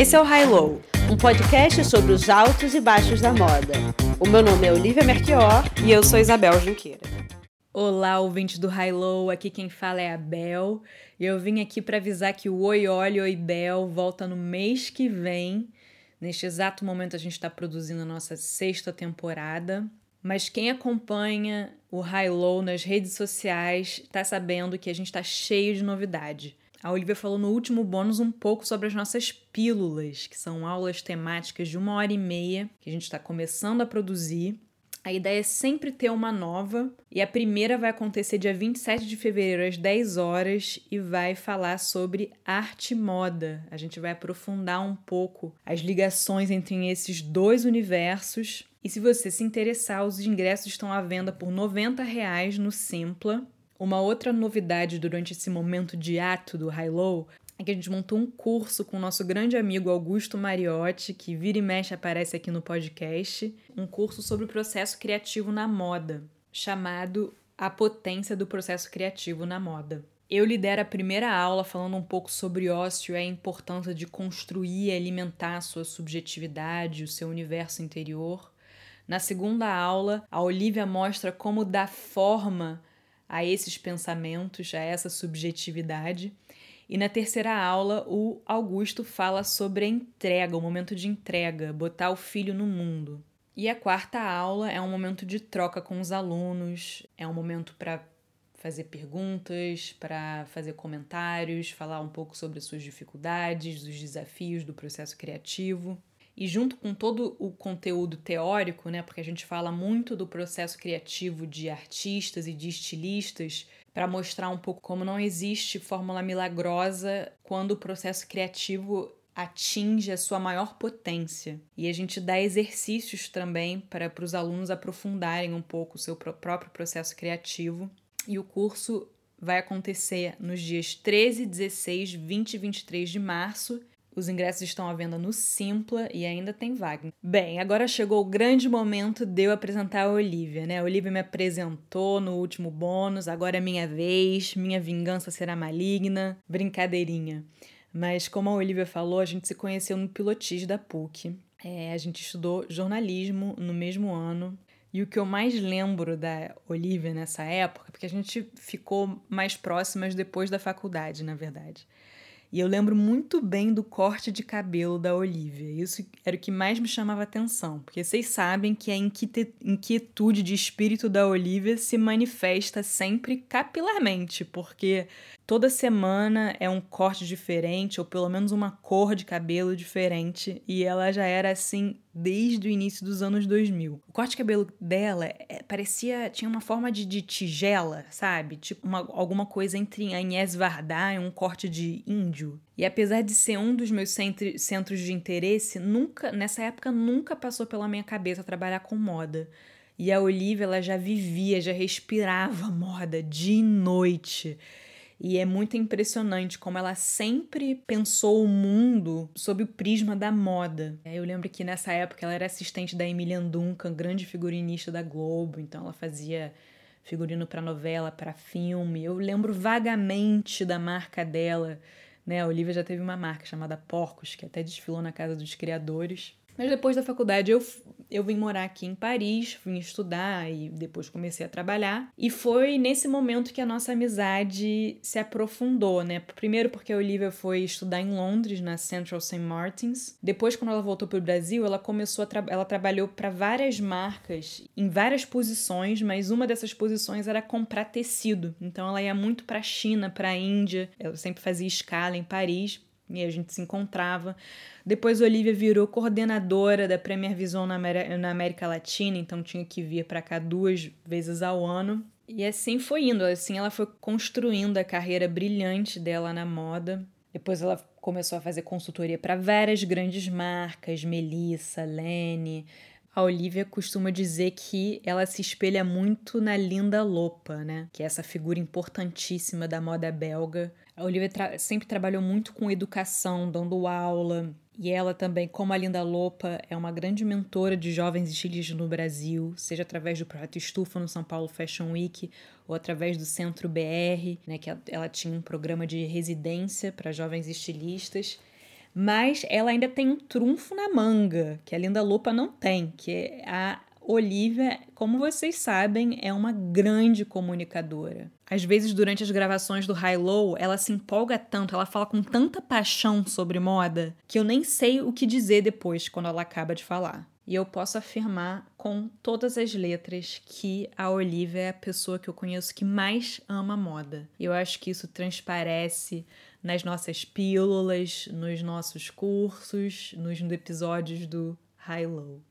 Esse é o High Low, um podcast sobre os altos e baixos da moda. O meu nome é Olivia Merchior e eu sou Isabel Junqueira. Olá, ouvintes do High Low, aqui quem fala é a Bel e eu vim aqui para avisar que o Oi Olhe Oi Bel volta no mês que vem. Neste exato momento a gente está produzindo a nossa sexta temporada. Mas quem acompanha o High Low nas redes sociais está sabendo que a gente está cheio de novidade. A Olivia falou no último bônus um pouco sobre as nossas pílulas, que são aulas temáticas de uma hora e meia que a gente está começando a produzir a ideia é sempre ter uma nova, e a primeira vai acontecer dia 27 de fevereiro às 10 horas e vai falar sobre arte e moda. A gente vai aprofundar um pouco as ligações entre esses dois universos. E se você se interessar, os ingressos estão à venda por 90 reais no Simpla. Uma outra novidade durante esse momento de ato do High Low é que a gente montou um curso com o nosso grande amigo Augusto Mariotti, que vira e mexe aparece aqui no podcast, um curso sobre o processo criativo na moda, chamado A Potência do Processo Criativo na Moda. Eu lidero a primeira aula falando um pouco sobre ócio e a importância de construir e alimentar a sua subjetividade, o seu universo interior. Na segunda aula, a Olivia mostra como dar forma a esses pensamentos, a essa subjetividade. E na terceira aula, o Augusto fala sobre a entrega, o momento de entrega, botar o filho no mundo. E a quarta aula é um momento de troca com os alunos, é um momento para fazer perguntas, para fazer comentários, falar um pouco sobre as suas dificuldades, os desafios do processo criativo. E junto com todo o conteúdo teórico, né, porque a gente fala muito do processo criativo de artistas e de estilistas, para mostrar um pouco como não existe fórmula milagrosa quando o processo criativo atinge a sua maior potência. E a gente dá exercícios também para os alunos aprofundarem um pouco o seu próprio processo criativo. E o curso vai acontecer nos dias 13, 16, 20 e 23 de março os ingressos estão à venda no Simpla e ainda tem vaga. Bem, agora chegou o grande momento de eu apresentar a Olivia, né? A Olivia me apresentou no último bônus, agora é minha vez, minha vingança será maligna. Brincadeirinha. Mas como a Olivia falou, a gente se conheceu no pilotis da PUC. É, a gente estudou jornalismo no mesmo ano. E o que eu mais lembro da Olivia nessa época, porque a gente ficou mais próximas depois da faculdade, na verdade. E eu lembro muito bem do corte de cabelo da Olivia. Isso era o que mais me chamava atenção, porque vocês sabem que a inquietude de espírito da Olivia se manifesta sempre capilarmente, porque Toda semana é um corte diferente, ou pelo menos uma cor de cabelo diferente, e ela já era assim desde o início dos anos 2000. O corte de cabelo dela é, parecia. tinha uma forma de, de tigela, sabe? Tipo uma, alguma coisa entre a Inés Varda e um corte de índio. E apesar de ser um dos meus centri, centros de interesse, nunca, nessa época, nunca passou pela minha cabeça trabalhar com moda. E a Olivia, ela já vivia, já respirava moda dia e noite. E é muito impressionante como ela sempre pensou o mundo sob o prisma da moda. Eu lembro que nessa época ela era assistente da Emilian Duncan, grande figurinista da Globo, então ela fazia figurino para novela, para filme. Eu lembro vagamente da marca dela. Né? A Olivia já teve uma marca chamada Porcos, que até desfilou na Casa dos Criadores. Mas depois da faculdade eu, eu vim morar aqui em Paris, vim estudar e depois comecei a trabalhar. E foi nesse momento que a nossa amizade se aprofundou, né? Primeiro porque a Olivia foi estudar em Londres, na Central St. Martins. Depois, quando ela voltou para o Brasil, ela começou a tra ela trabalhou para várias marcas em várias posições, mas uma dessas posições era comprar tecido. Então ela ia muito para a China, para a Índia. Ela sempre fazia escala em Paris e a gente se encontrava. Depois Olivia virou coordenadora da Premier Vision na, na América Latina, então tinha que vir para cá duas vezes ao ano. E assim foi indo, assim ela foi construindo a carreira brilhante dela na moda. Depois ela começou a fazer consultoria para várias grandes marcas, Melissa, Lene. A Olivia costuma dizer que ela se espelha muito na Linda Lopa, né? Que é essa figura importantíssima da moda belga. A Olivia tra sempre trabalhou muito com educação, dando aula, e ela também, como a Linda Lopa, é uma grande mentora de jovens estilistas no Brasil, seja através do projeto Estufa no São Paulo Fashion Week ou através do Centro BR, né, que ela tinha um programa de residência para jovens estilistas. Mas ela ainda tem um trunfo na manga, que a Linda Lupa não tem, que a Olivia, como vocês sabem, é uma grande comunicadora. Às vezes, durante as gravações do High Low, ela se empolga tanto, ela fala com tanta paixão sobre moda, que eu nem sei o que dizer depois quando ela acaba de falar. E eu posso afirmar com todas as letras que a Olivia é a pessoa que eu conheço que mais ama moda. Eu acho que isso transparece nas nossas pílulas, nos nossos cursos, nos episódios do High Low.